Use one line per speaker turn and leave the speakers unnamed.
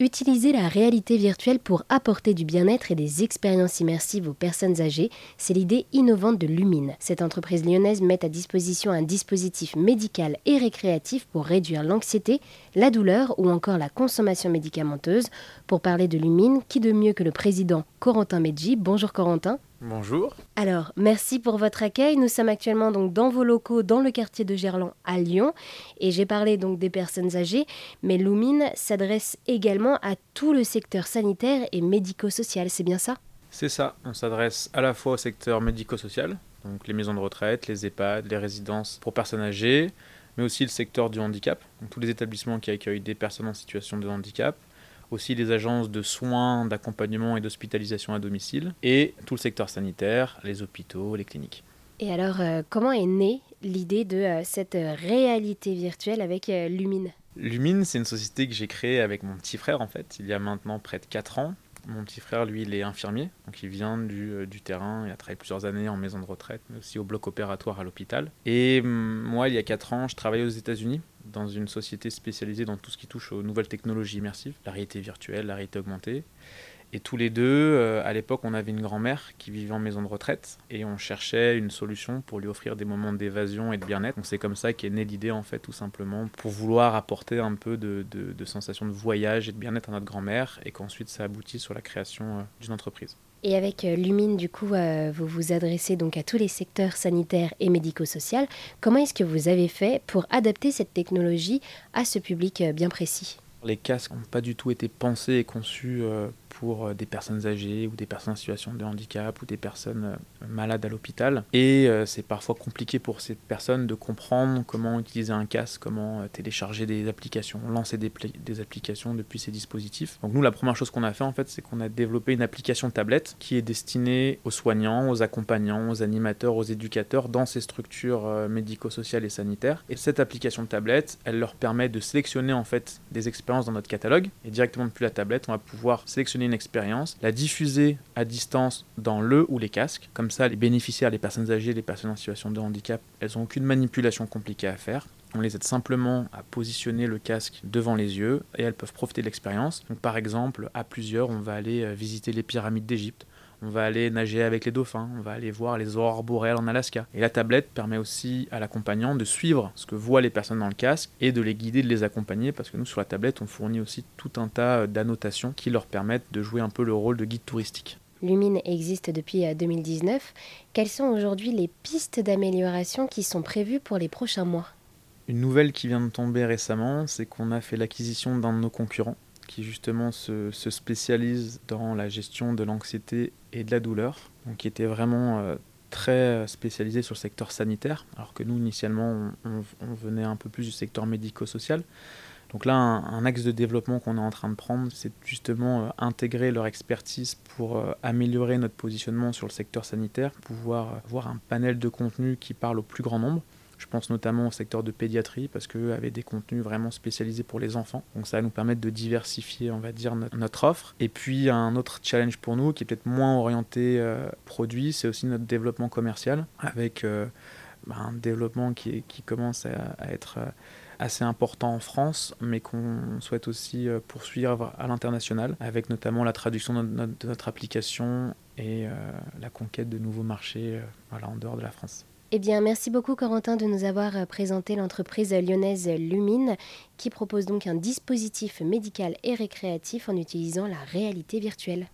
Utiliser la réalité virtuelle pour apporter du bien-être et des expériences immersives aux personnes âgées, c'est l'idée innovante de Lumine. Cette entreprise lyonnaise met à disposition un dispositif médical et récréatif pour réduire l'anxiété, la douleur ou encore la consommation médicamenteuse. Pour parler de Lumine, qui de mieux que le président Corentin Medji Bonjour Corentin.
Bonjour.
Alors, merci pour votre accueil. Nous sommes actuellement donc dans vos locaux dans le quartier de Gerland à Lyon et j'ai parlé donc des personnes âgées, mais Lumine s'adresse également à tout le secteur sanitaire et médico-social, c'est bien ça?
C'est ça, on s'adresse à la fois au secteur médico-social, donc les maisons de retraite, les EHPAD, les résidences pour personnes âgées, mais aussi le secteur du handicap, donc tous les établissements qui accueillent des personnes en situation de handicap, aussi les agences de soins, d'accompagnement et d'hospitalisation à domicile, et tout le secteur sanitaire, les hôpitaux, les cliniques.
Et alors, euh, comment est née l'idée de euh, cette réalité virtuelle avec euh, Lumine?
Lumine, c'est une société que j'ai créée avec mon petit frère, en fait, il y a maintenant près de 4 ans. Mon petit frère, lui, il est infirmier, donc il vient du, du, terrain, il a travaillé plusieurs années en maison de retraite, mais aussi au bloc opératoire à l'hôpital. Et hum, moi, il y a 4 ans, je travaillais aux États-Unis dans une société spécialisée dans tout ce qui touche aux nouvelles technologies immersives, la réalité virtuelle, la réalité augmentée. Et tous les deux, euh, à l'époque, on avait une grand-mère qui vivait en maison de retraite et on cherchait une solution pour lui offrir des moments d'évasion et de bien-être. Donc c'est comme ça qu'est née l'idée, en fait, tout simplement, pour vouloir apporter un peu de, de, de sensation de voyage et de bien-être à notre grand-mère et qu'ensuite ça aboutit sur la création euh, d'une entreprise.
Et avec euh, Lumine, du coup, euh, vous vous adressez donc à tous les secteurs sanitaires et médico-social. Comment est-ce que vous avez fait pour adapter cette technologie à ce public euh, bien précis?
Les casques n'ont pas du tout été pensés et conçus pour euh, des personnes âgées ou des personnes en situation de handicap ou des personnes euh, malades à l'hôpital. Et euh, c'est parfois compliqué pour ces personnes de comprendre comment utiliser un casque, comment télécharger des applications, lancer des, des applications depuis ces dispositifs. Donc nous, la première chose qu'on a fait en fait, c'est qu'on a développé une application tablette qui est destinée aux soignants, aux accompagnants, aux animateurs, aux éducateurs dans ces structures médico-sociales et sanitaires. Et cette application tablette, elle leur permet de sélectionner en fait des expériences dans notre catalogue et directement depuis la tablette, on va pouvoir sélectionner une expérience, la diffuser à distance dans le ou les casques. Comme ça, les bénéficiaires, les personnes âgées, les personnes en situation de handicap, elles n'ont aucune manipulation compliquée à faire. On les aide simplement à positionner le casque devant les yeux et elles peuvent profiter de l'expérience. Par exemple, à plusieurs, on va aller euh, visiter les pyramides d'Égypte on va aller nager avec les dauphins, on va aller voir les aurores boréales en Alaska. Et la tablette permet aussi à l'accompagnant de suivre ce que voient les personnes dans le casque et de les guider, de les accompagner, parce que nous, sur la tablette, on fournit aussi tout un tas d'annotations qui leur permettent de jouer un peu le rôle de guide touristique.
Lumine existe depuis 2019. Euh, Quelles sont aujourd'hui les pistes d'amélioration qui sont prévues pour les prochains mois?
Une nouvelle qui vient de tomber récemment, c'est qu'on a fait l'acquisition d'un de nos concurrents qui justement se, se, spécialise dans la gestion de l'anxiété et de la douleur, donc qui était vraiment euh, très spécialisé sur le secteur sanitaire, alors que nous initialement on, venait un peu plus du secteur médico-social. Donc là, un, axe de développement qu'on est en train de prendre, c'est justement euh, intégrer leur expertise pour euh, améliorer notre positionnement sur le secteur sanitaire, pouvoir avoir un panel de contenu qui parle au plus grand nombre. Je pense notamment au secteur de pédiatrie parce qu'eux avaient des contenus vraiment spécialisés pour les enfants. Donc ça va nous permettre de diversifier, on va dire, notre, offre. Et puis un autre challenge pour nous qui est peut-être moins orienté euh, produit, c'est aussi notre développement commercial avec euh, bah, un développement qui, commence à, être euh, assez important en France, mais qu'on souhaite aussi poursuivre à l'international, avec notamment la traduction de notre, application et la conquête de nouveaux marchés en dehors de la France.
Eh bien, merci beaucoup Corentin de nous avoir euh, présenté l'entreprise lyonnaise Lumine qui propose donc un dispositif médical et récréatif en utilisant la réalité virtuelle.